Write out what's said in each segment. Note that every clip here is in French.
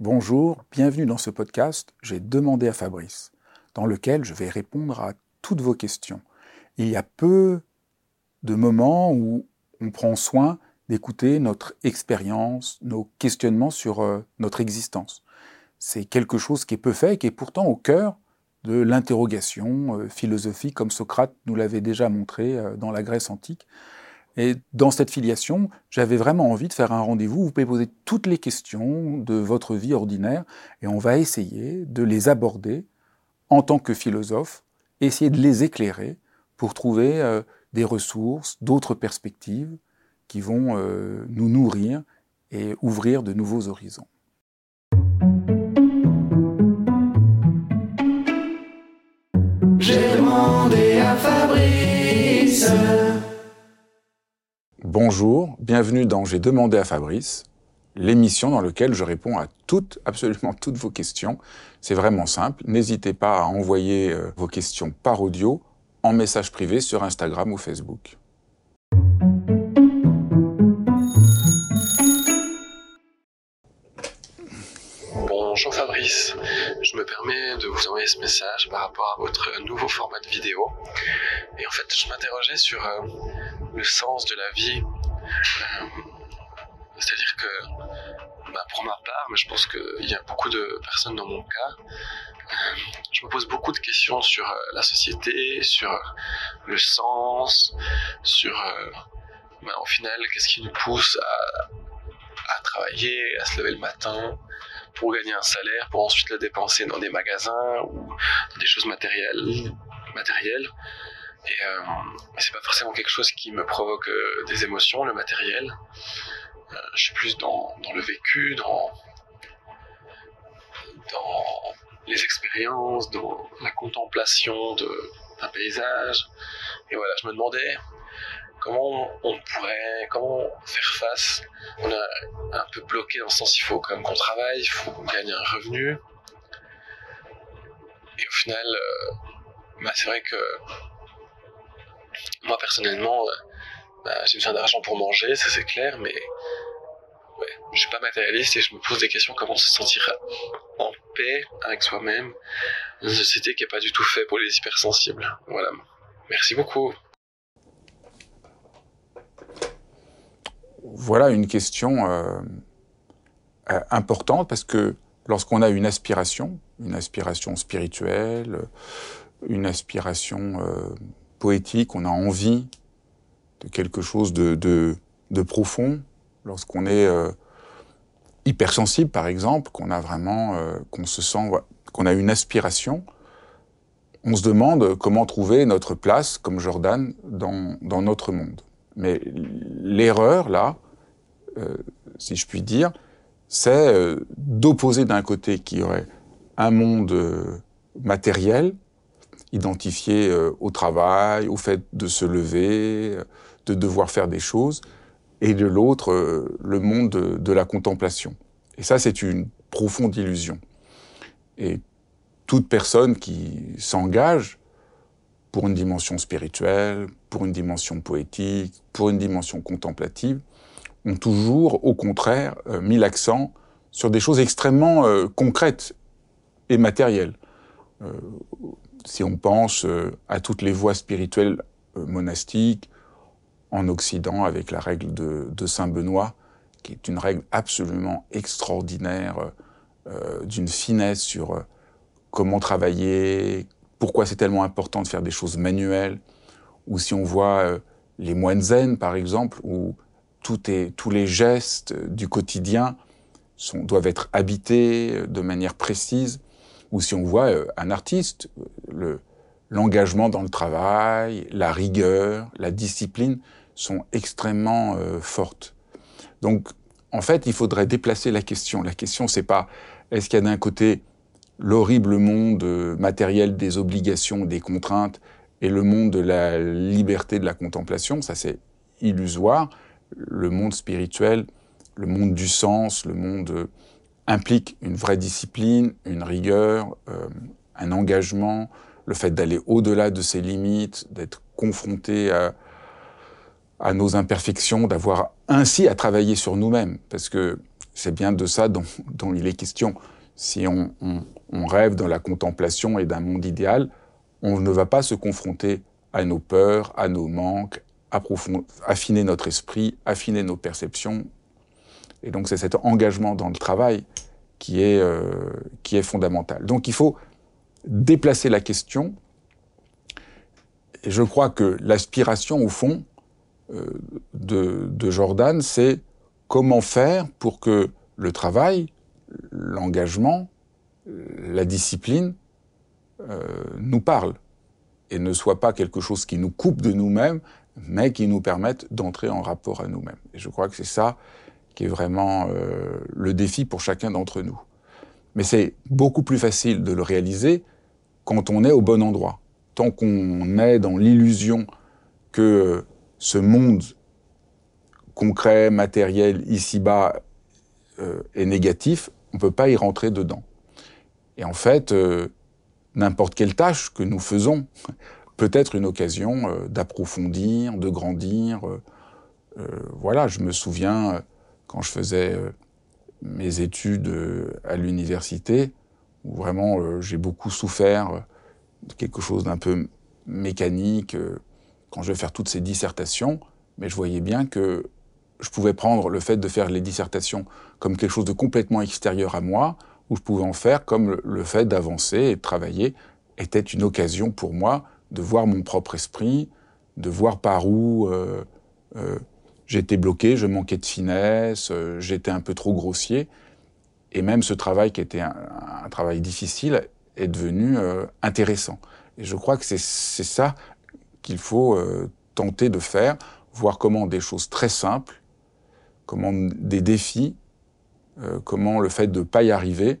Bonjour, bienvenue dans ce podcast J'ai demandé à Fabrice, dans lequel je vais répondre à toutes vos questions. Il y a peu de moments où on prend soin d'écouter notre expérience, nos questionnements sur euh, notre existence. C'est quelque chose qui est peu fait et qui est pourtant au cœur de l'interrogation euh, philosophique, comme Socrate nous l'avait déjà montré euh, dans la Grèce antique. Et dans cette filiation, j'avais vraiment envie de faire un rendez-vous. Vous pouvez poser toutes les questions de votre vie ordinaire et on va essayer de les aborder en tant que philosophe, essayer de les éclairer pour trouver euh, des ressources, d'autres perspectives qui vont euh, nous nourrir et ouvrir de nouveaux horizons. J'ai demandé à Fabrice. Bonjour, bienvenue dans J'ai demandé à Fabrice, l'émission dans laquelle je réponds à toutes, absolument toutes vos questions. C'est vraiment simple. N'hésitez pas à envoyer euh, vos questions par audio en message privé sur Instagram ou Facebook. Bonjour Fabrice, je me permets de vous envoyer ce message par rapport à votre nouveau format de vidéo. Et en fait, je m'interrogeais sur euh, le sens de la vie. Euh, c'est-à-dire que, bah, pour ma part, mais je pense qu'il y a beaucoup de personnes dans mon cas, euh, je me pose beaucoup de questions sur la société, sur le sens, sur, bah, au final, qu'est-ce qui nous pousse à, travailler, à se lever le matin, pour gagner un salaire, pour ensuite le dépenser dans des magasins ou des choses matérielles. Et euh, c'est pas forcément quelque chose qui me provoque euh, des émotions, le matériel. Euh, je suis plus dans, dans, le vécu, dans, dans les expériences, dans la contemplation d'un paysage. Et voilà, je me demandais comment on pourrait, comment faire face On est un peu bloqué dans le sens il faut quand même qu'on travaille, il faut gagner un revenu. Et au final, euh, bah, c'est vrai que moi personnellement, euh, bah, j'ai besoin d'argent pour manger, ça c'est clair, mais ouais, je suis pas matérialiste et je me pose des questions comment se sentir en paix avec soi-même dans une société qui n'est pas du tout faite pour les hypersensibles. Voilà. Merci beaucoup. voilà une question euh, euh, importante parce que lorsqu'on a une aspiration, une aspiration spirituelle, une aspiration poétique, on a envie de quelque chose de, profond, lorsqu'on est hypersensible par exemple, qu'on a vraiment, qu'on se sent, qu'on a une aspiration, on se demande comment trouver notre place comme Jordan dans, notre monde. Mais l'erreur, là, euh, si je puis dire, c'est euh, d'opposer d'un côté qu'il y aurait un monde euh, identifié au travail, au fait de se lever, de devoir faire des choses, et de l'autre, le monde de, la contemplation. Et ça, c'est une profonde illusion. Et toute personne qui s'engage pour une dimension spirituelle, pour une dimension poétique, pour une dimension contemplative, ont toujours, au contraire, euh, mis l'accent sur des choses extrêmement euh, concrètes et matérielles. Euh, si on pense à toutes les voies spirituelles monastiques en Occident, avec la règle de, Saint Benoît, qui est une règle absolument extraordinaire, d'une finesse sur comment travailler, pourquoi c'est tellement important de faire des choses manuelles, ou si on voit les moines zen, par exemple, où tous les gestes du quotidien doivent être habités de manière précise, ou si on voit euh, un artiste, l'engagement dans le travail, la rigueur, la discipline sont extrêmement euh, fortes. Donc, en fait, il faudrait déplacer la question. La question, c'est pas est-ce qu'il y a d'un côté l'horrible monde euh, matériel des obligations, des contraintes, et le monde de la liberté de la contemplation, ça c'est illusoire le monde spirituel, le monde du sens, le monde euh, implique une vraie discipline, une rigueur, euh, un engagement, le fait d'aller au-delà de ses limites, d'être confronté à, à, nos imperfections, d'avoir ainsi à travailler sur nous-mêmes. Parce que c'est bien de ça dont, il est question. Si on, rêve dans la contemplation et d'un monde idéal, on ne va pas se confronter à nos peurs, à nos manques, affiner notre esprit, affiner nos perceptions. Et donc c'est cet engagement dans le travail qui est, euh, qui est fondamental. Donc il faut déplacer la question. Et je crois que l'aspiration, au fond, euh, de, de Jordan, c'est comment faire pour que le travail, l'engagement, la discipline euh, nous parlent et ne soit pas quelque chose qui nous coupe de nous-mêmes, mais qui nous permette d'entrer en rapport à nous-mêmes. Et je crois que c'est ça qui est vraiment euh, le défi pour chacun d'entre nous. Mais c'est beaucoup plus facile de le réaliser quand on est au bon endroit. Tant qu'on est dans l'illusion que ce monde concret, matériel, ici-bas, euh, est négatif, on ne peut pas y rentrer dedans. Et en fait, euh, n'importe quelle tâche que nous faisons peut être une occasion d'approfondir, de grandir. voilà, je me souviens quand je faisais mes études à l'université, où vraiment j'ai beaucoup souffert de quelque chose d'un peu mécanique quand je vais faire toutes ces dissertations, mais je voyais bien que je pouvais prendre le fait de faire les dissertations comme quelque chose de complètement extérieur à moi, ou je pouvais en faire comme le fait d'avancer et de travailler était une occasion pour moi de voir mon propre esprit, de voir par où euh, euh, j'étais bloqué, je manquais de finesse, euh, j'étais un peu trop grossier. Et même ce travail qui était un, travail difficile est devenu intéressant. Et je crois que c'est ça qu'il faut tenter de faire, voir comment des choses très simples comment des défis, euh, comment le fait de ne pas y arriver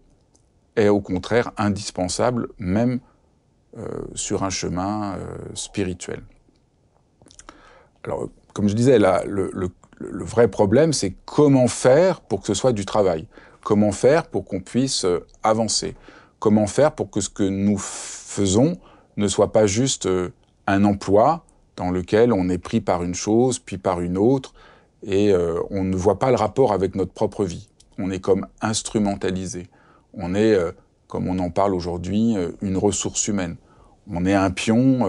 est au contraire indispensable, même euh, sur un chemin euh, spirituel. Alors, comme je disais, le, vrai problème, c'est comment faire pour que ce soit du travail, comment faire pour qu'on puisse avancer, comment faire pour que ce que nous faisons ne soit pas juste un emploi dans lequel on est pris par une chose, puis par une autre, et euh, on ne voit pas le rapport avec notre propre vie. On est comme instrumentalisé. On est, euh, comme on en parle aujourd'hui, euh, une ressource humaine. On est un pion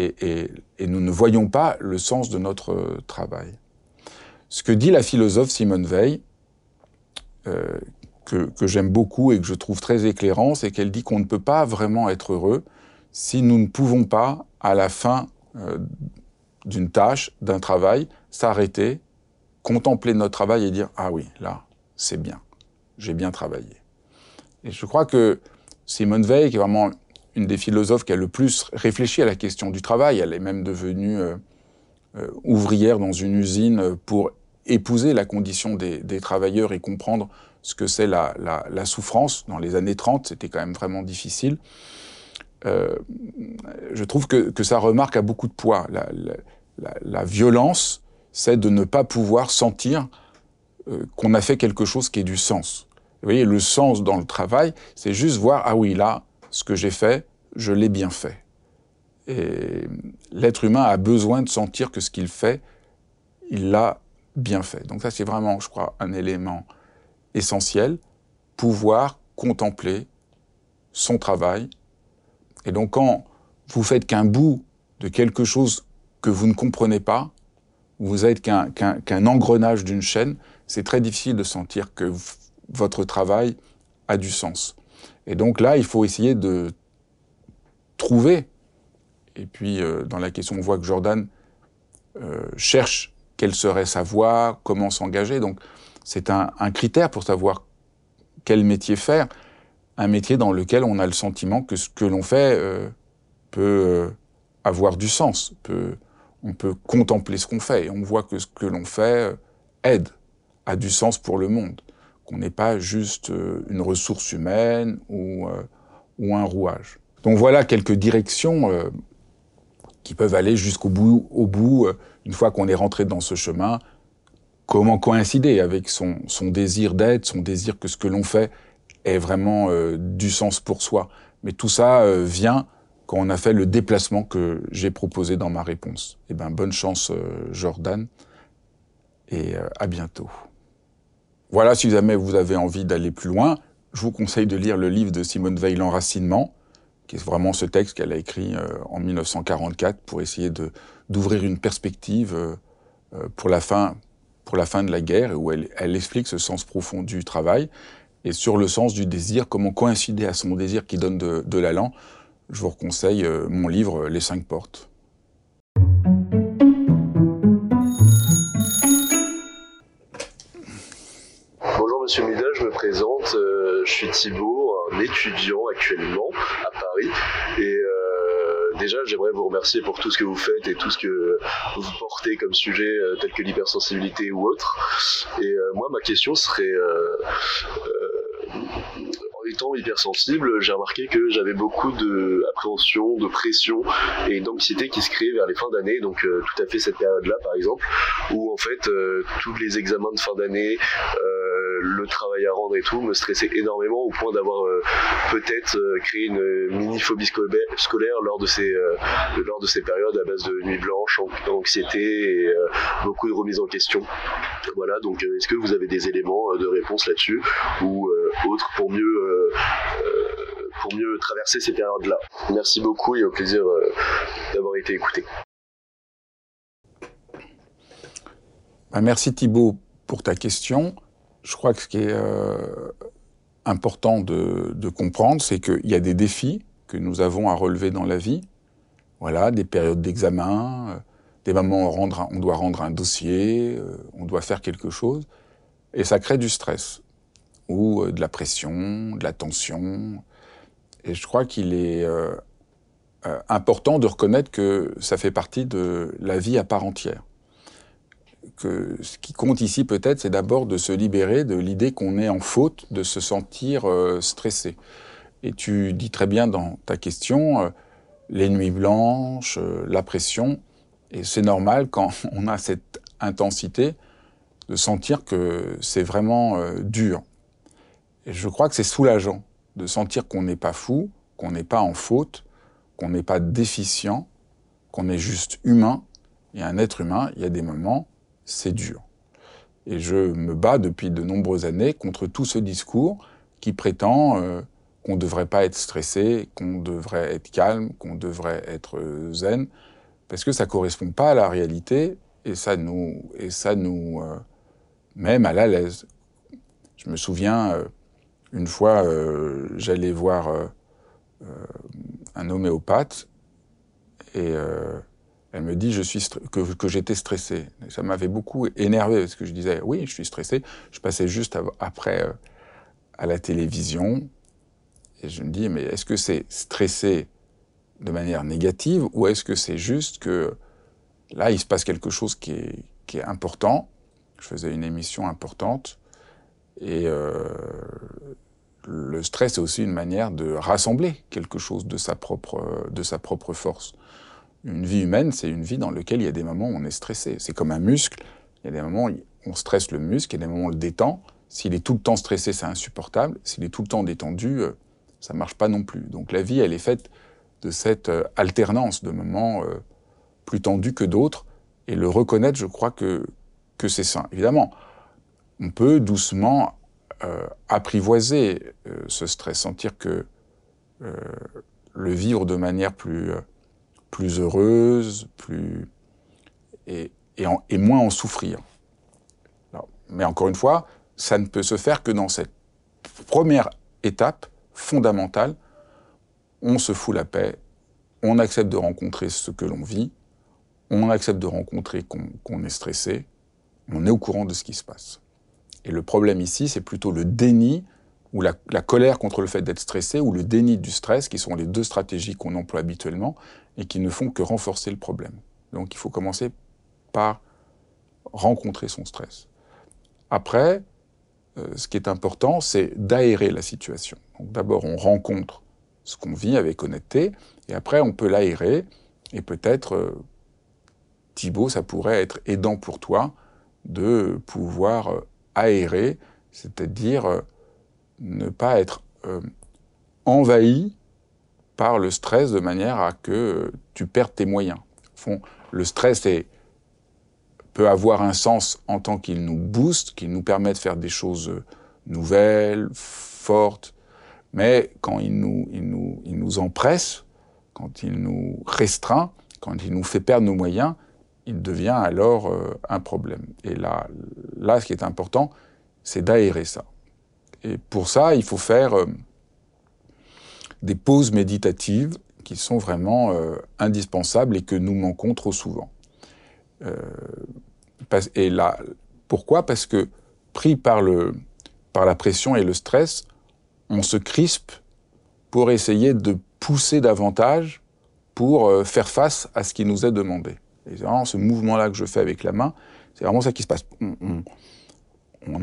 et, nous ne voyons pas le sens de notre travail. Ce que dit la philosophe Simone Veil, que, que j'aime beaucoup et que je trouve très éclairant, c'est qu'elle dit qu'on ne peut pas vraiment être heureux si nous ne pouvons pas, à la fin d'une tâche, d'un travail, s'arrêter contempler notre travail et dire ah oui, là, c'est bien, j'ai bien travaillé. Et je crois que Simone Veil, qui est vraiment une des philosophes qui a le plus réfléchi à la question du travail, elle est même devenue euh, euh, ouvrière dans une usine pour épouser la condition des, travailleurs et comprendre ce que c'est la, souffrance. Dans les années 30, c'était quand même vraiment difficile. Euh, je trouve que, que, ça remarque à beaucoup de poids. La, violence c'est de ne pas pouvoir sentir qu'on a fait quelque chose qui ait du sens. Vous voyez, le sens dans le travail, c'est juste voir, ah oui, là, ce que j'ai fait, je l'ai bien fait. Et l'être humain a besoin de sentir que ce qu'il fait, il l'a bien fait. Donc ça, c'est vraiment, je crois, un élément essentiel, pouvoir contempler son travail. Et donc quand vous faites qu'un bout de quelque chose que vous ne comprenez pas, vous êtes qu'un engrenage d'une chaîne, c'est très difficile de sentir que votre travail a du sens. Et donc là, il faut essayer de trouver. Et puis, euh, dans la question, on voit que Jordan euh, cherche quelle serait sa voie, comment s'engager. Donc, c'est un, critère pour savoir quel métier faire. Un métier dans lequel on a le sentiment que ce que l'on fait euh, peut avoir du sens, peut on peut contempler ce qu'on fait et on voit que ce que l'on fait aide, a du sens pour le monde, qu'on n'est pas juste euh, une ressource humaine ou, euh, ou un rouage. Donc voilà quelques directions qui peuvent aller jusqu'au bout, au bout, une fois qu'on est rentré dans ce chemin, comment coïncider avec son, son désir d'être, son désir que ce que l'on fait ait vraiment du sens pour soi. Mais tout ça vient quand on a fait le déplacement que j'ai proposé dans ma réponse. Eh ben, bonne chance, euh, Jordan, et euh, à bientôt. Voilà, si jamais vous avez envie d'aller plus loin, je vous conseille de lire le livre de Simone Veil, L'enracinement, qui est vraiment ce texte qu'elle a écrit euh, en 1944 pour essayer d'ouvrir une perspective euh, euh, pour la fin de la guerre, où elle, elle explique ce sens profond du travail et sur le sens du désir, comment coïncider à son désir qui donne de, de l'allant. Je vous conseille mon livre Les cinq portes. Monsieur Mida, je me présente. Euh, je suis Thibaut, un étudiant actuellement à Paris. Et euh, déjà, j'aimerais vous remercier pour tout ce que vous faites et tout ce que vous portez comme sujet, euh, tel que l'hypersensibilité ou autre. Et moi, ma question serait étant hypersensible, j'ai remarqué que j'avais beaucoup d'appréhension, de pression et d'anxiété qui se créaient vers les fins d'année, donc tout à fait cette période-là par exemple, où en fait tous les examens de fin d'année, le travail à rendre et tout me stressait énormément au point d'avoir euh, peut-être euh, créé une mini phobie scolaire lors de ces euh, périodes à base de nuit blanche, anxiété et beaucoup de remise en question. Voilà, donc est-ce que vous avez des éléments de réponse là-dessus ou autres pour mieux pour mieux traverser ces périodes-là? Merci beaucoup et au plaisir d'avoir été écouté. Bah, merci Thibault pour ta question je crois que ce qui est euh, important de, comprendre, c'est qu'il y a des défis que nous avons à relever dans la vie. Voilà, des périodes d'examen, euh, des moments où on, doit rendre un dossier, euh, on doit faire quelque chose, et ça crée du stress ou de la pression, de la tension. Et je crois qu'il est important de reconnaître que ça fait partie de la vie à part entière que ce qui compte ici peut-être, c'est d'abord de se libérer de l'idée qu'on est en faute, de se sentir euh, stressé. Et tu dis très bien dans ta question, euh, les nuits blanches, euh, la pression, et c'est normal quand on a cette intensité de sentir que c'est vraiment dur. Et je crois que c'est soulageant de sentir qu'on n'est pas fou, qu'on n'est pas en faute, qu'on n'est pas déficient, qu'on est juste humain. Et un être humain, il y a des moments c'est dur. Et je me bats depuis de nombreuses années contre tout ce discours qui prétend euh, qu'on ne devrait pas être stressé, qu'on devrait être calme, qu'on devrait être euh, zen, parce que ça ne correspond pas à la réalité et ça nous, et ça nous euh, met mal à l'aise. Je me souviens, une fois, j'allais voir un homéopathe et elle me dit que, j'étais stressé. ça m'avait beaucoup énervé parce que je disais oui, je suis stressé. Je passais juste après euh, à la télévision et je me dis mais est-ce que c'est stressé de manière négative ou est-ce que c'est juste que là il se passe quelque chose qui est, qui est important? Je faisais une émission importante et euh, le stress est aussi une manière de rassembler quelque chose de sa propre, de sa propre force. Une vie humaine, c'est une vie dans laquelle il y a des moments où on est stressé. C'est comme un muscle. Il y a des moments où on stresse le muscle, il y a des moments où on le détend. S'il est tout le temps stressé, c'est insupportable. S'il est tout le temps détendu, euh, ça marche pas non plus. Donc la vie, elle est faite de cette euh, alternance de moments euh, plus tendus que d'autres. Et le reconnaître, je crois que, que c'est sain. Évidemment, on peut doucement apprivoiser ce stress, sentir que le vivre de manière plus plus heureuse, plus et, et, moins en souffrir. mais encore une fois, ça ne peut se faire que dans cette première étape fondamentale. On se fout la paix, on accepte de rencontrer ce que l'on vit, on accepte de rencontrer qu'on est stressé, on est au courant de ce qui se passe. Et le problème ici, c'est plutôt le déni ou la, colère contre le fait d'être stressé, ou le déni du stress, qui sont les deux stratégies qu'on emploie habituellement, et qui ne font que renforcer le problème. Donc il faut commencer par rencontrer son stress. Après, euh, ce qui est important, c'est d'aérer la situation. D'abord, on rencontre ce qu'on vit avec honnêteté, et après, on peut l'aérer, et peut-être, euh, Thibaut, ça pourrait être aidant pour toi de pouvoir euh, aérer, c'est-à-dire ne pas être euh, envahi par le stress de manière à que tu perdes tes moyens. Fond, le stress peut avoir un sens en tant qu'il nous booste, qu'il nous permet de faire des choses nouvelles, fortes, mais quand il nous, empresse, quand il nous restreint, quand il nous fait perdre nos moyens, il devient alors euh, un problème. Et là, là, ce qui est important, c'est d'aérer ça. Et pour ça, il faut faire euh, des pauses méditatives qui sont vraiment euh, indispensables et que nous manquons trop souvent. et là, pourquoi? Parce que pris par, le, par la pression et le stress, on se crispe pour essayer de pousser davantage pour faire face à ce qui nous est demandé. Et c'est vraiment ce mouvement-là que je fais avec la main, c'est vraiment ça qui se passe. On,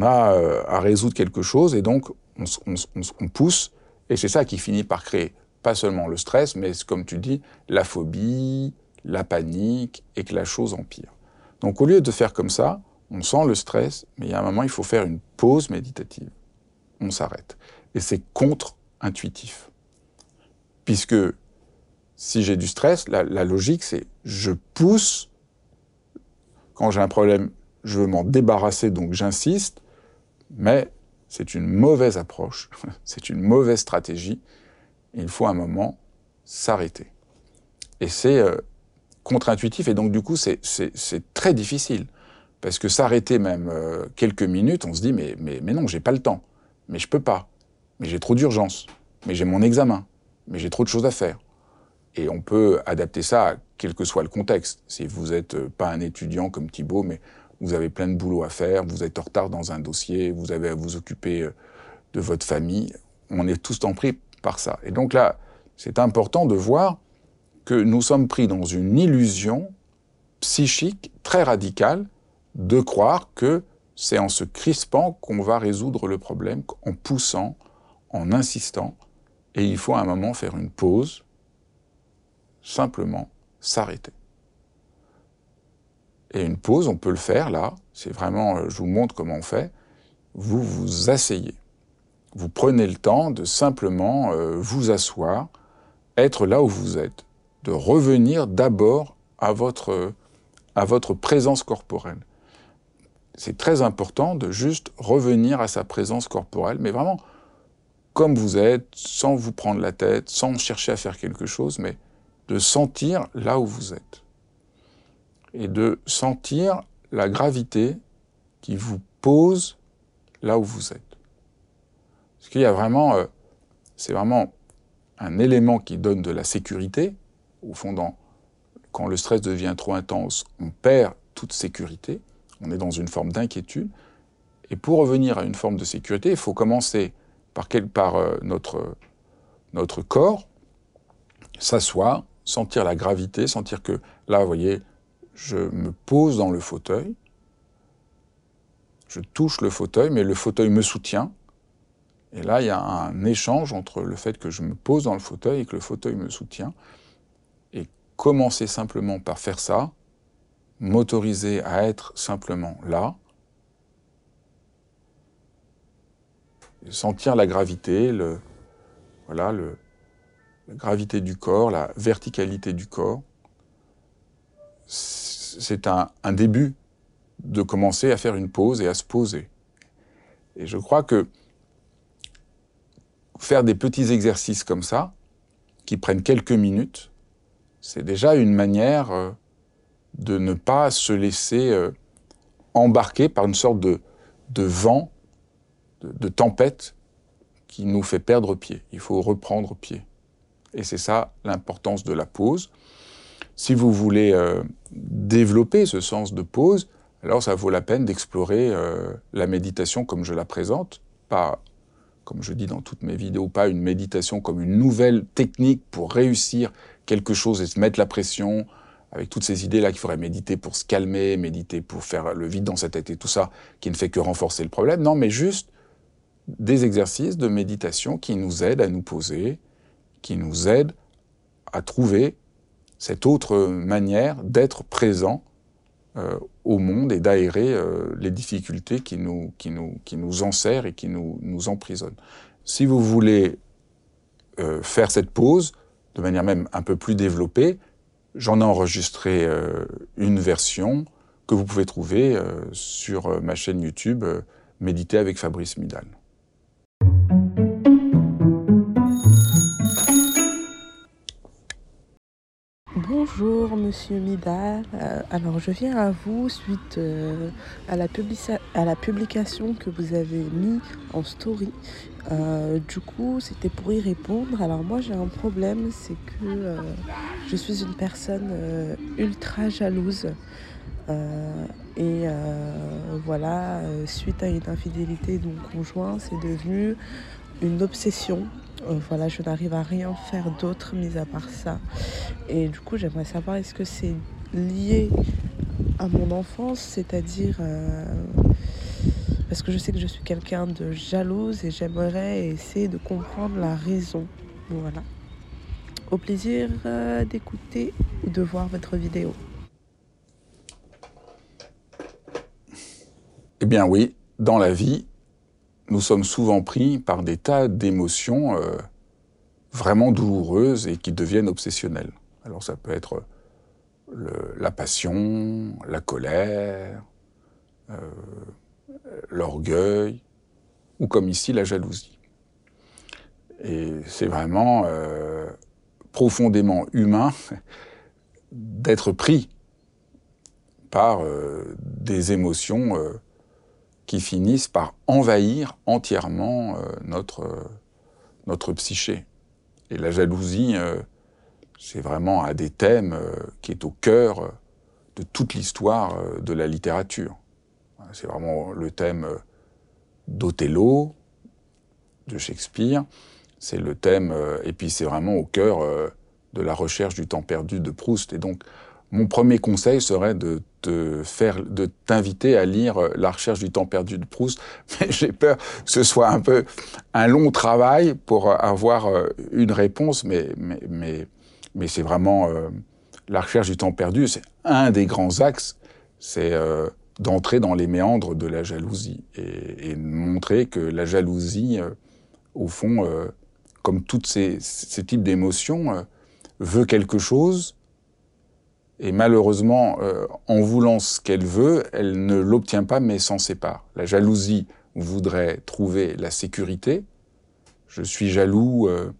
a euh, à résoudre quelque chose et donc on, pousse, et c'est ça qui finit par créer pas seulement le stress, mais comme tu dis, la phobie, la panique, et que la chose empire. Donc au lieu de faire comme ça, on sent le stress, mais il y a un moment, il faut faire une pause méditative. On s'arrête. Et c'est contre-intuitif. Puisque si j'ai du stress, la, logique, c'est je pousse. Quand j'ai un problème, je veux m'en débarrasser, donc j'insiste. Mais c'est une mauvaise approche, c'est une mauvaise stratégie. Il faut un moment s'arrêter. Et c'est euh, contre-intuitif, et donc du coup, c'est très difficile. Parce que s'arrêter même euh, quelques minutes, on se dit, mais, mais, mais non, j'ai pas le temps. Mais je peux pas. Mais j'ai trop d'urgence. Mais j'ai mon examen. Mais j'ai trop de choses à faire. Et on peut adapter ça à quel que soit le contexte. Si vous n'êtes euh, pas un étudiant comme Thibault, mais vous avez plein de boulot à faire, vous êtes en retard dans un dossier, vous avez à vous occuper euh, de votre famille, on est tous en pris par ça. Et donc là, c'est important de voir que nous sommes pris dans une illusion psychique très radicale de croire que c'est en se crispant qu'on va résoudre le problème, en poussant, en insistant, et il faut à un moment faire une pause, simplement s'arrêter. Une pause, on peut le faire là, c'est vraiment, euh, je vous montre comment on fait, vous vous asseyez. Vous prenez le temps de simplement euh, vous asseoir, être là où vous êtes, de revenir d'abord à votre, à votre présence corporelle. C'est très important de juste revenir à sa présence corporelle, mais vraiment comme vous êtes, sans vous prendre la tête, sans chercher à faire quelque chose, mais de sentir là où vous êtes et de sentir la gravité qui vous pose là où vous êtes. Parce qu'il y a vraiment, euh, c'est vraiment un élément qui donne de la sécurité. Au fond, quand le stress devient trop intense, on perd toute sécurité, on est dans une forme d'inquiétude. Et pour revenir à une forme de sécurité, il faut commencer par, quel, par euh, notre, notre corps, s'asseoir, sentir la gravité, sentir que là, vous voyez, je me pose dans le fauteuil, je touche le fauteuil, mais le fauteuil me soutient. Et là, il y a un échange entre le fait que je me pose dans le fauteuil et que le fauteuil me soutient. Et commencer simplement par faire ça, m'autoriser à être simplement là, sentir la gravité, le, voilà, la gravité du corps, la verticalité du corps, c'est un, début de commencer à faire une pause et à se poser. Et je crois que faire des petits exercices comme ça, qui prennent quelques minutes, c'est déjà une manière euh, de ne pas se laisser euh, embarquer par une sorte de, vent, de tempête qui nous fait perdre pied. Il faut reprendre pied. Et c'est ça l'importance de la pause. Si vous voulez euh, développer ce sens de pause, alors ça vaut la peine d'explorer euh, la méditation comme je la présente, pas, comme je dis dans toutes mes vidéos, pas une méditation comme une nouvelle technique pour réussir quelque chose et se mettre la pression, avec toutes ces idées-là qu'il faudrait méditer pour se calmer, méditer pour faire le vide dans sa tête et tout ça, qui ne fait que renforcer le problème. Non, mais juste des exercices de méditation qui nous aident à nous poser, qui nous aide à trouver cette autre manière d'être présent euh, au monde et d'aérer euh, les difficultés qui nous, qui, nous, qui nous enserrent et qui nous, nous emprisonnent. Si vous voulez euh, faire cette pause de manière même un peu plus développée, j'en ai enregistré une version que vous pouvez trouver sur ma chaîne YouTube Méditer avec Fabrice Midal. Bonjour Monsieur Midal. Euh, alors je viens à vous suite euh, à, la publication que vous avez mis en story. Euh, du coup c'était pour y répondre. Alors moi j'ai un problème, c'est que je suis une personne ultra jalouse. et voilà, suite à une infidélité de mon conjoint, c'est devenu une obsession. Euh, voilà, je n'arrive à rien faire d'autre mis à part ça. Et du coup, j'aimerais savoir est-ce que c'est lié à mon enfance, c'est-à-dire euh, parce que je sais que je suis quelqu'un de jalouse et j'aimerais essayer de comprendre la raison. Voilà. Au plaisir euh, d'écouter ou de voir votre vidéo. Eh bien oui, dans la vie, nous sommes souvent pris par des tas d'émotions euh, vraiment douloureuses et qui deviennent obsessionnelles. Alors ça peut être la passion, la colère, euh, l'orgueil, ou comme ici la jalousie. Et c'est vraiment euh, profondément humain d'être pris par des émotions qui finissent par envahir entièrement euh, notre, euh, notre psyché. Et la jalousie, euh, c'est vraiment un des thèmes qui est au cœur de toute l'histoire de la littérature. C'est vraiment le thème d'Othello, de Shakespeare. C'est le thème, et puis c'est vraiment au cœur de la recherche du temps perdu de Proust. Et donc, mon premier conseil serait de te faire, de t'inviter à lire euh, La recherche du temps perdu de Proust, mais j'ai peur que ce soit un peu un long travail pour euh, avoir euh, une réponse, mais, c'est vraiment la recherche du temps perdu, c'est un des grands axes, c'est d'entrer dans les méandres de la jalousie et, montrer que la jalousie, au fond, comme tous ces types d'émotions, veut quelque chose et malheureusement, euh, en voulant ce qu'elle veut, elle ne l'obtient pas, mais s'en sépare. La jalousie voudrait trouver la sécurité. Je suis jaloux euh,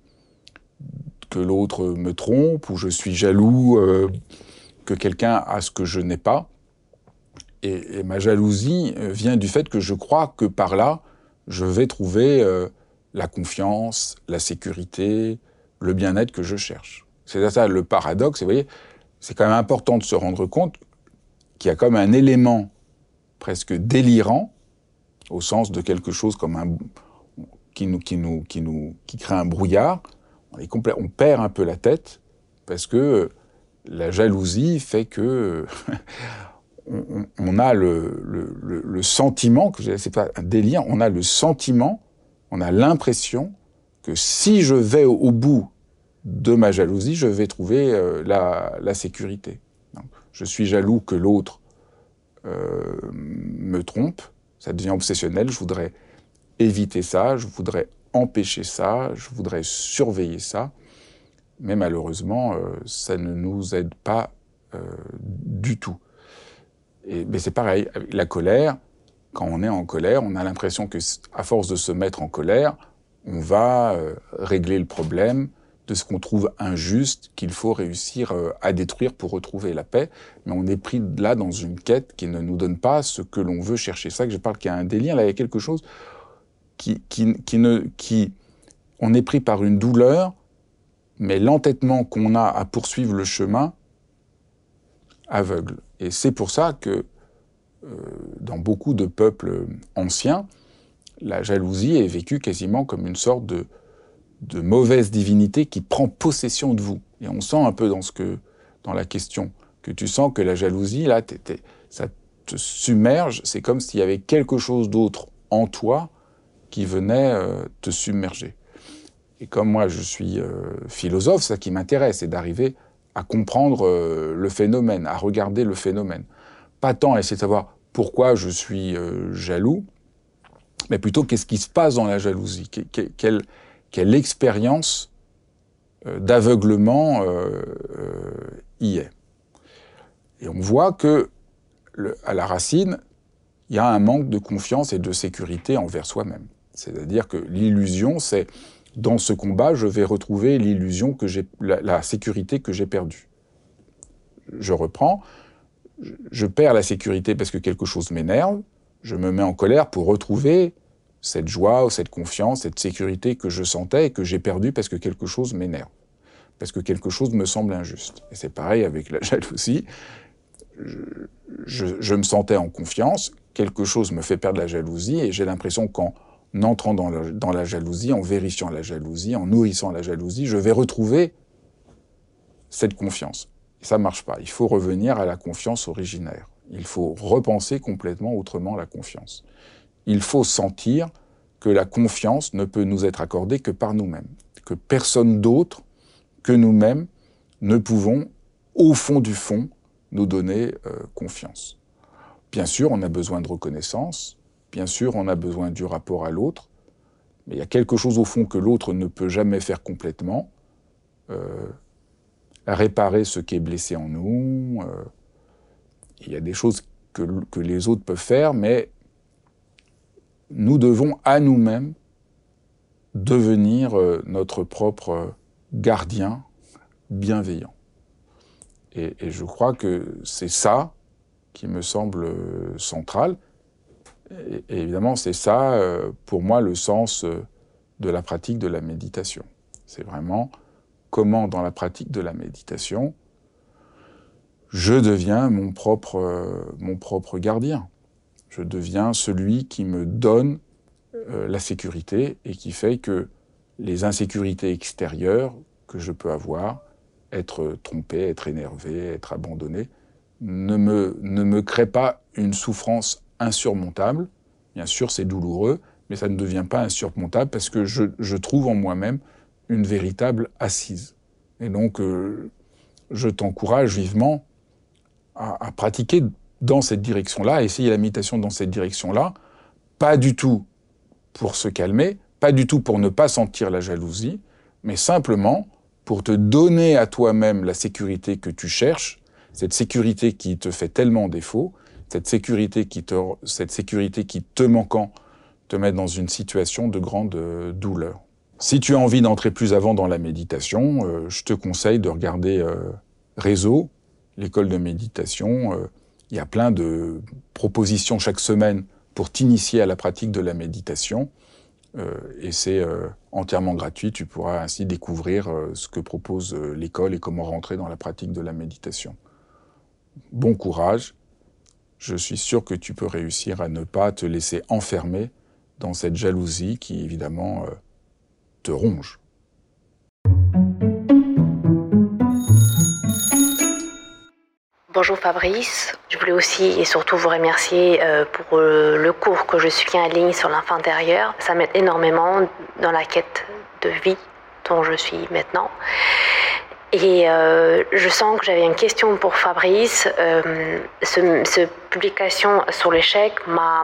que l'autre me trompe, ou je suis jaloux euh, que quelqu'un a ce que je n'ai pas. Et, et, ma jalousie vient du fait que je crois que par là, je vais trouver la confiance, la sécurité, le bien-être que je cherche. C'est ça le paradoxe. vous voyez, c'est quand même important de se rendre compte qu'il y a comme un élément presque délirant, au sens de quelque chose comme un qui nous qui nous qui nous qui crée un brouillard. On, perd un peu la tête parce que la jalousie fait que on, a le, le, le, sentiment que c'est pas un délire, on a le sentiment, on a l'impression que si je vais au bout de ma jalousie, je vais trouver euh, la, sécurité. je suis jaloux que l'autre euh, me trompe, ça devient obsessionnel, je voudrais éviter ça, je voudrais empêcher ça, je voudrais surveiller ça, mais malheureusement, euh, ça ne nous aide pas du tout. Mais c'est pareil, la colère, quand on est en colère, on a l'impression que, à force de se mettre en colère, on va régler le problème, de ce qu'on trouve injuste, qu'il faut réussir euh, à détruire pour retrouver la paix. Mais on est pris là dans une quête qui ne nous donne pas ce que l'on veut chercher. C'est ça que je parle qu'il y a un délire. Là, il y a quelque chose qui, qui, qui ne, qui, on est pris par une douleur, mais l'entêtement qu'on a à poursuivre le chemin aveugle. Et c'est pour ça que euh, dans beaucoup de peuples anciens, la jalousie est vécue quasiment comme une sorte de, de mauvaise divinité qui prend possession de vous. Et on sent un peu dans ce que, dans la question, que tu sens que la jalousie, là, ça te submerge. C'est comme s'il y avait quelque chose d'autre en toi qui venait euh, te submerger. Et comme moi, je suis euh, philosophe, ça qui m'intéresse, c'est d'arriver à comprendre euh, le phénomène, à regarder le phénomène. Pas tant à essayer de savoir pourquoi je suis jaloux, mais plutôt qu'est-ce qui se passe dans la jalousie, quelle expérience euh, d'aveuglement euh, euh, y est. Et on voit que à la racine, il y a un manque de confiance et de sécurité envers soi-même. C'est-à-dire que l'illusion, c'est dans ce combat, je vais retrouver l'illusion que j'ai, la, sécurité que j'ai perdue. Je reprends, je perds la sécurité parce que quelque chose m'énerve, je me mets en colère pour retrouver cette joie ou cette confiance, cette sécurité que je sentais et que j'ai perdue parce que quelque chose m'énerve, parce que quelque chose me semble injuste. Et c'est pareil avec la jalousie. Je, me sentais en confiance, quelque chose me fait perdre la jalousie et j'ai l'impression qu'en entrant dans la, jalousie, en vérifiant la jalousie, en nourrissant la jalousie, je vais retrouver cette confiance. Ça ne marche pas. Il faut revenir à la confiance originaire. Il faut repenser complètement autrement la confiance. Il faut sentir que la confiance ne peut nous être accordée que par nous-mêmes, que personne d'autre que nous-mêmes ne pouvons, au fond du fond, nous donner euh, confiance. Bien sûr, on a besoin de reconnaissance, bien sûr, on a besoin du rapport à l'autre, mais il y a quelque chose au fond que l'autre ne peut jamais faire complètement, euh, réparer ce qui est blessé en nous. Euh, il y a des choses que, que, les autres peuvent faire, mais nous devons à nous-mêmes devenir euh, notre propre gardien bienveillant. Et, je crois que c'est ça qui me semble central. Et, évidemment, c'est ça, euh, pour moi, le sens euh, de la pratique de la méditation. C'est vraiment comment, dans la pratique de la méditation, je deviens mon propre, euh, mon propre gardien. Je deviens celui qui me donne euh, la sécurité et qui fait que les insécurités extérieures que je peux avoir, être trompé, être énervé, être abandonné, ne me, ne me créent pas une souffrance insurmontable. Bien sûr, c'est douloureux, mais ça ne devient pas insurmontable parce que je, je trouve en moi-même une véritable assise. Et donc, euh, je t'encourage vivement à, pratiquer dans cette direction-là, essayer la méditation dans cette direction-là, pas du tout pour se calmer, pas du tout pour ne pas sentir la jalousie, mais simplement pour te donner à toi-même la sécurité que tu cherches, cette sécurité qui te fait tellement défaut, cette sécurité qui te, cette sécurité qui te manquant te met dans une situation de grande euh, douleur. Si tu as envie d'entrer plus avant dans la méditation, euh, je te conseille de regarder euh, Réseau, l'école de méditation. Il y a plein de propositions chaque semaine pour t'initier à la pratique de la méditation. Euh, et c'est euh, entièrement gratuit. Tu pourras ainsi découvrir ce que propose l'école et comment rentrer dans la pratique de la méditation. Bon courage. Je suis sûr que tu peux réussir à ne pas te laisser enfermer dans cette jalousie qui, évidemment, te ronge. Bonjour Fabrice, je voulais aussi et surtout vous remercier euh, pour euh, le cours que je suis en ligne sur l'enfant intérieur. Ça m'aide énormément dans la quête de vie dont je suis maintenant. Et euh, je sens que j'avais une question pour Fabrice. cette publication sur l'échec m'a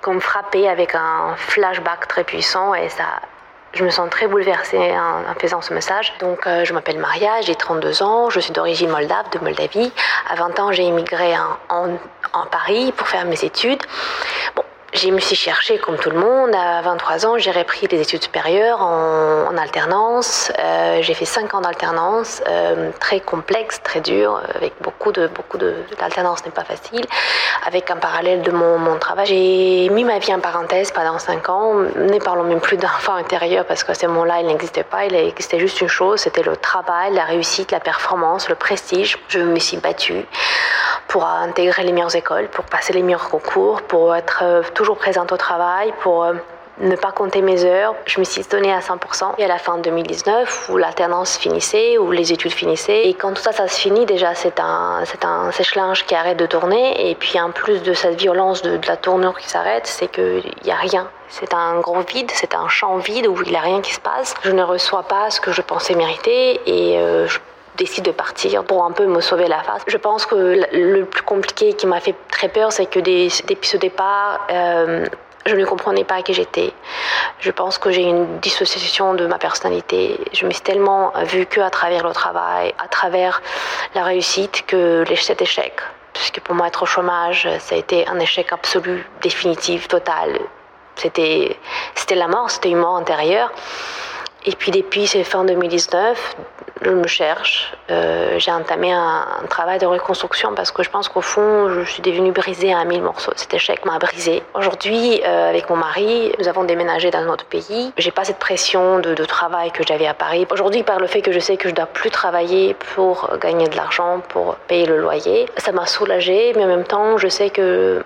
comme frappé avec un flashback très puissant et ça je me sens très bouleversée en, faisant ce message. Donc, euh, je m'appelle Maria, j'ai 32 ans, je suis d'origine moldave, de Moldavie. À 20 ans, j'ai immigré en, en, Paris pour faire mes études. J'ai me suis cherchée comme tout le monde. À 23 ans, j'ai repris des études supérieures en, alternance. Euh, j'ai fait 5 ans d'alternance, euh, très complexe, très dur, avec beaucoup de beaucoup de l'alternance n'est pas facile. Avec un parallèle de mon, mon travail, j'ai mis ma vie en parenthèse pendant 5 ans. Ne parlons même plus d'enfant intérieur parce qu'à ce moment-là, il n'existait pas. Il existait juste une chose, c'était le travail, la réussite, la performance, le prestige. Je me suis battue pour intégrer les meilleures écoles, pour passer les meilleurs concours, pour être euh, toujours présente au travail, pour euh, ne pas compter mes heures. Je me suis donnée à 100%. Et à la fin de 2019, où l'alternance finissait, où les études finissaient, et quand tout ça, ça se finit, déjà, c'est un, sèche-linge qui arrête de tourner. Et puis, en plus de cette violence de, la tournure qui s'arrête, c'est qu'il n'y a rien. C'est un gros vide, c'est un champ vide où il n'y a rien qui se passe. Je ne reçois pas ce que je pensais mériter et euh, je décide de partir pour un peu me sauver la face. Je pense que le plus compliqué qui m'a fait très peur, c'est que depuis ce départ, euh, je ne comprenais pas qui j'étais. Je pense que j'ai une dissociation de ma personnalité. Je me suis tellement vue que à travers le travail, à travers la réussite, que cet échec puisque pour moi être au chômage, ça a été un échec absolu, définitif, total. C'était, c'était la mort, c'était une mort intérieure. Et puis depuis fin 2019, je me cherche. Euh, j'ai entamé un, travail de reconstruction parce que je pense qu'au fond, je suis devenue brisée à mille morceaux. Cet échec m'a brisée. Aujourd'hui, euh, avec mon mari, nous avons déménagé dans notre pays. J'ai pas cette pression de, de travail que j'avais à Paris. Aujourd'hui, par le fait que je sais que je dois plus travailler pour gagner de l'argent, pour payer le loyer, ça m'a soulagée. Mais en même temps, je sais que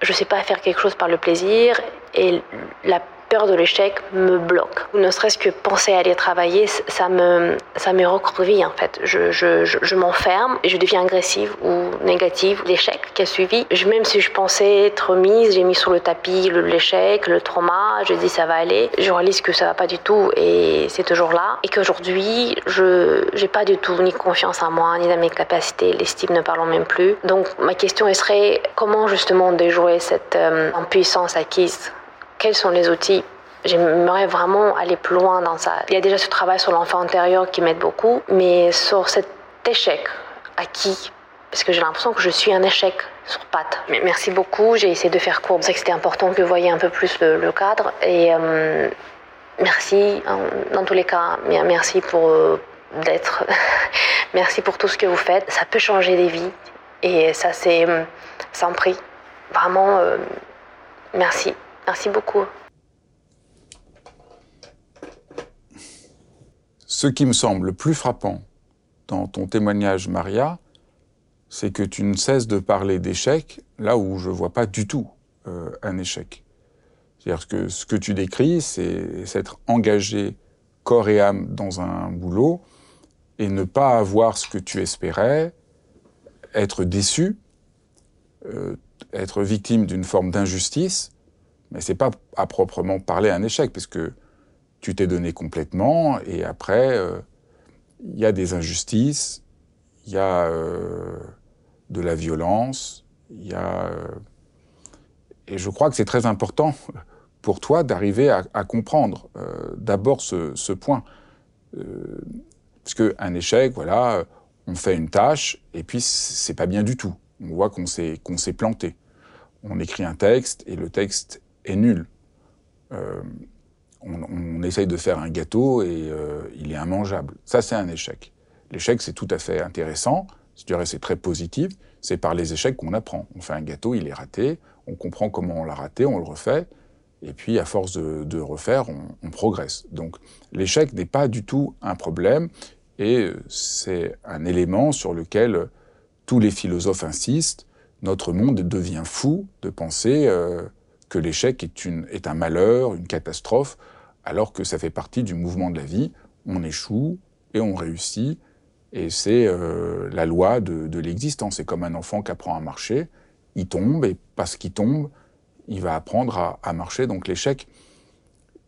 je sais pas faire quelque chose par le plaisir et la peur de l'échec me bloque. Ne serait-ce que penser à aller travailler, ça me, ça me recroqueville en fait. Je, je, je, m'enferme et je deviens agressive ou négative. L'échec qui a suivi, même si je pensais être mise, j'ai mis sur le tapis l'échec, le, trauma, je dis ça va aller. Je réalise que ça va pas du tout et c'est toujours là. Et qu'aujourd'hui, je n'ai pas du tout ni confiance en moi, ni dans mes capacités. L'estime ne parlons même plus. Donc ma question serait comment justement déjouer cette euh, impuissance acquise? Quels sont les outils? J'aimerais vraiment aller plus loin dans ça. Il y a déjà ce travail sur l'enfant intérieur qui m'aide beaucoup, mais sur cet échec acquis, parce que j'ai l'impression que je suis un échec sur pattes. Mais merci beaucoup, j'ai essayé de faire court. C'est que c'était important que vous voyez un peu plus le, cadre. Et euh, merci, dans tous les cas, merci pour euh, d'être. merci pour tout ce que vous faites. Ça peut changer des vies. Et ça, c'est sans prix. Vraiment, euh, merci. Merci beaucoup. Ce qui me semble le plus frappant dans ton témoignage, Maria, c'est que tu ne cesses de parler d'échec là où je ne vois pas du tout euh, un échec. C'est-à-dire que ce que tu décris, c'est s'être engagé corps et âme dans un boulot et ne pas avoir ce que tu espérais, être déçu, euh, être victime d'une forme d'injustice, mais c'est pas à proprement parler un échec, parce que tu t'es donné complètement, et après, euh, il y a des injustices, il y a euh, de la violence, il y a... Euh, et je crois que c'est très important pour toi d'arriver à, comprendre d'abord ce, point. parce qu'un échec, voilà, on fait une tâche, et puis c'est pas bien du tout. On voit qu'on s'est s'est planté. On écrit un texte, et le texte est nul. Euh, on, essaye de faire un gâteau et euh, il est immangeable. Ça, c'est un échec. L'échec, c'est tout à fait intéressant. C'est très positif. C'est par les échecs qu'on apprend. On fait un gâteau, il est raté. On comprend comment on l'a raté, on le refait. Et puis, à force de, refaire, on, progresse. Donc, l'échec n'est pas du tout un problème. Et c'est un élément sur lequel tous les philosophes insistent. Notre monde devient fou de penser euh, que l'échec est, un malheur, une catastrophe, alors que ça fait partie du mouvement de la vie. On échoue et on réussit, et c'est euh, la loi de, l'existence. C'est comme un enfant qui apprend à marcher, il tombe, et parce qu'il tombe, il va apprendre à, marcher. Donc l'échec,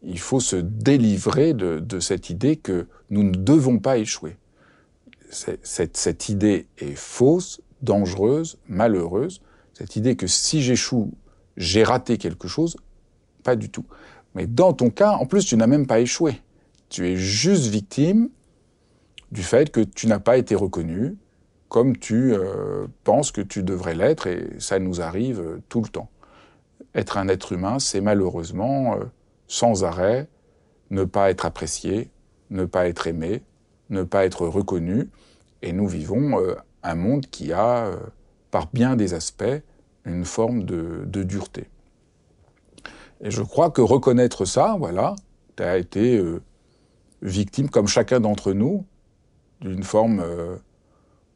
il faut se délivrer de, cette idée que nous ne devons pas échouer. Cette idée est fausse, dangereuse, malheureuse. Cette idée que si j'échoue, j'ai raté quelque chose, pas du tout. Mais dans ton cas, en plus, tu n'as même pas échoué. Tu es juste victime du fait que tu n'as pas été reconnu comme tu euh, penses que tu devrais l'être, et ça nous arrive euh, tout le temps. Être un être humain, c'est malheureusement, euh, sans arrêt, ne pas être apprécié, ne pas être aimé, ne pas être reconnu, et nous vivons un monde qui a, par bien des aspects, une forme de, dureté. Et je crois que reconnaître ça, voilà, tu as été euh, victime, comme chacun d'entre nous, d'une forme euh,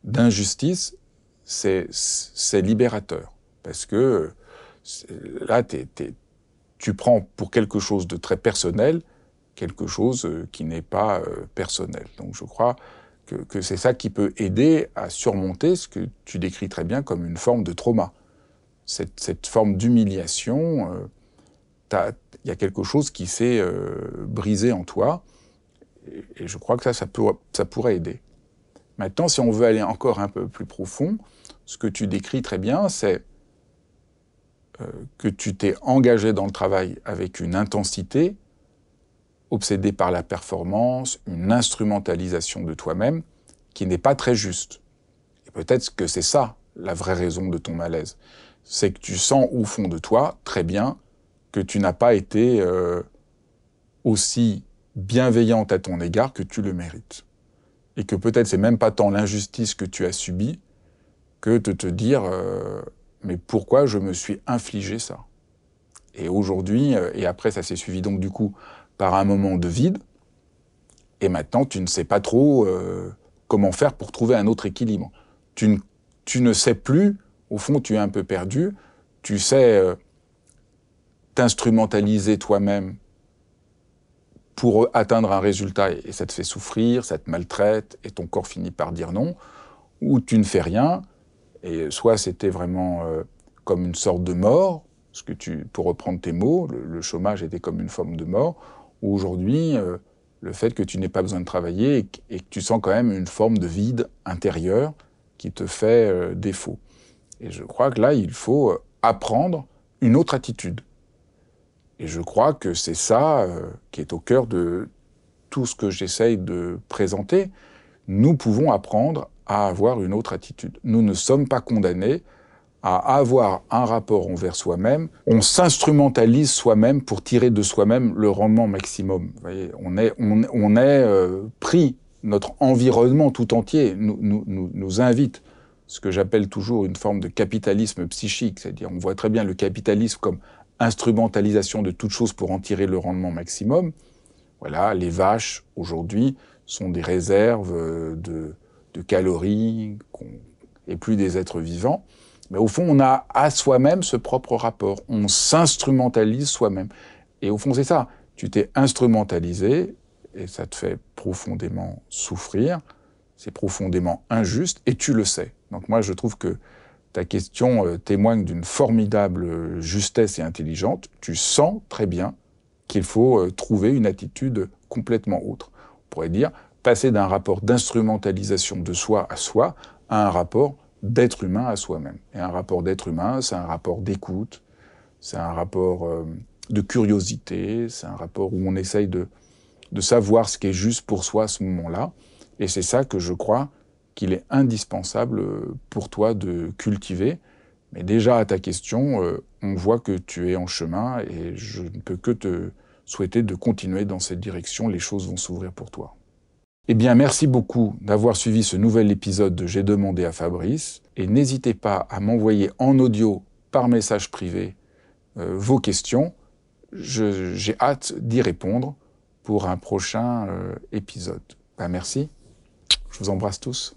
d'injustice, c'est libérateur. Parce que là, tu prends pour quelque chose de très personnel quelque chose euh, qui n'est pas personnel. Donc je crois que c'est ça qui peut aider à surmonter ce que tu décris très bien comme une forme de trauma cette, forme d'humiliation, euh, il y a quelque chose qui s'est euh, brisé en toi, et, je crois que ça, ça, pourrait aider. Maintenant, si on veut aller encore un peu plus profond, ce que tu décris très bien, c'est euh, que tu t'es engagé dans le travail avec une intensité, obsédé par la performance, une instrumentalisation de toi-même qui n'est pas très juste. Et peut-être que c'est ça la vraie raison de ton malaise. C'est que tu sens au fond de toi, très bien, que tu n'as pas été euh, aussi bienveillante à ton égard que tu le mérites. Et que peut-être c'est même pas tant l'injustice que tu as subie que de te dire euh, mais pourquoi je me suis infligé ça? Et aujourd'hui, euh, et après ça s'est suivi donc du coup par un moment de vide, et maintenant tu ne sais pas trop comment faire pour trouver un autre équilibre. Tu ne, tu ne sais plus, au fond tu es un peu perdu, tu sais t'instrumentaliser toi-même pour atteindre un résultat et ça te fait souffrir, ça te maltraite et ton corps finit par dire non, ou tu ne fais rien. Et soit c'était vraiment euh, comme une sorte de mort, pour reprendre tes mots, le, chômage était comme une forme de mort, ou aujourd'hui euh, le fait que tu n'aies pas besoin de travailler et, que tu sens quand même une forme de vide intérieur qui te fait euh, défaut. Et je crois que là il faut apprendre une autre attitude. Et je crois que c'est ça euh, qui est au cœur de tout ce que j'essaye de présenter. Nous pouvons apprendre à avoir une autre attitude. Nous ne sommes pas condamnés à avoir un rapport envers soi-même. On s'instrumentalise soi-même pour tirer de soi-même le rendement maximum. On est, euh, pris, notre environnement tout entier nous invite ce que j'appelle toujours une forme de capitalisme psychique, c'est-à-dire on voit très bien le capitalisme comme instrumentalisation de toute chose pour en tirer le rendement maximum. Voilà, les vaches, aujourd'hui, sont des réserves euh, de, de calories et plus des êtres vivants. Mais au fond, on a à soi-même ce propre rapport. On s'instrumentalise soi-même. Et au fond, c'est ça. Tu t'es instrumentalisé et ça te fait profondément souffrir. C'est profondément injuste et tu le sais. Donc moi, je trouve que ta question euh, témoigne d'une formidable euh, justesse et intelligente. Tu sens très bien qu'il faut euh, trouver une attitude complètement autre. On pourrait dire passer d'un rapport d'instrumentalisation de soi à soi à un rapport d'être humain à soi-même. Et un rapport d'être humain, c'est un rapport d'écoute, c'est un rapport de curiosité, c'est un rapport où on essaye de, de savoir ce qui est juste pour soi à ce moment-là. Et c'est ça que je crois qu'il est indispensable euh, pour toi de cultiver. Mais déjà à ta question, euh, on voit que tu es en chemin et je ne peux que te souhaiter de continuer dans cette direction. Les choses vont s'ouvrir pour toi. Eh bien, merci beaucoup d'avoir suivi ce nouvel épisode de J'ai demandé à Fabrice et n'hésitez pas à m'envoyer en audio par message privé euh, vos questions. J'ai hâte d'y répondre pour un prochain épisode. Ben, merci. Je vous embrasse tous.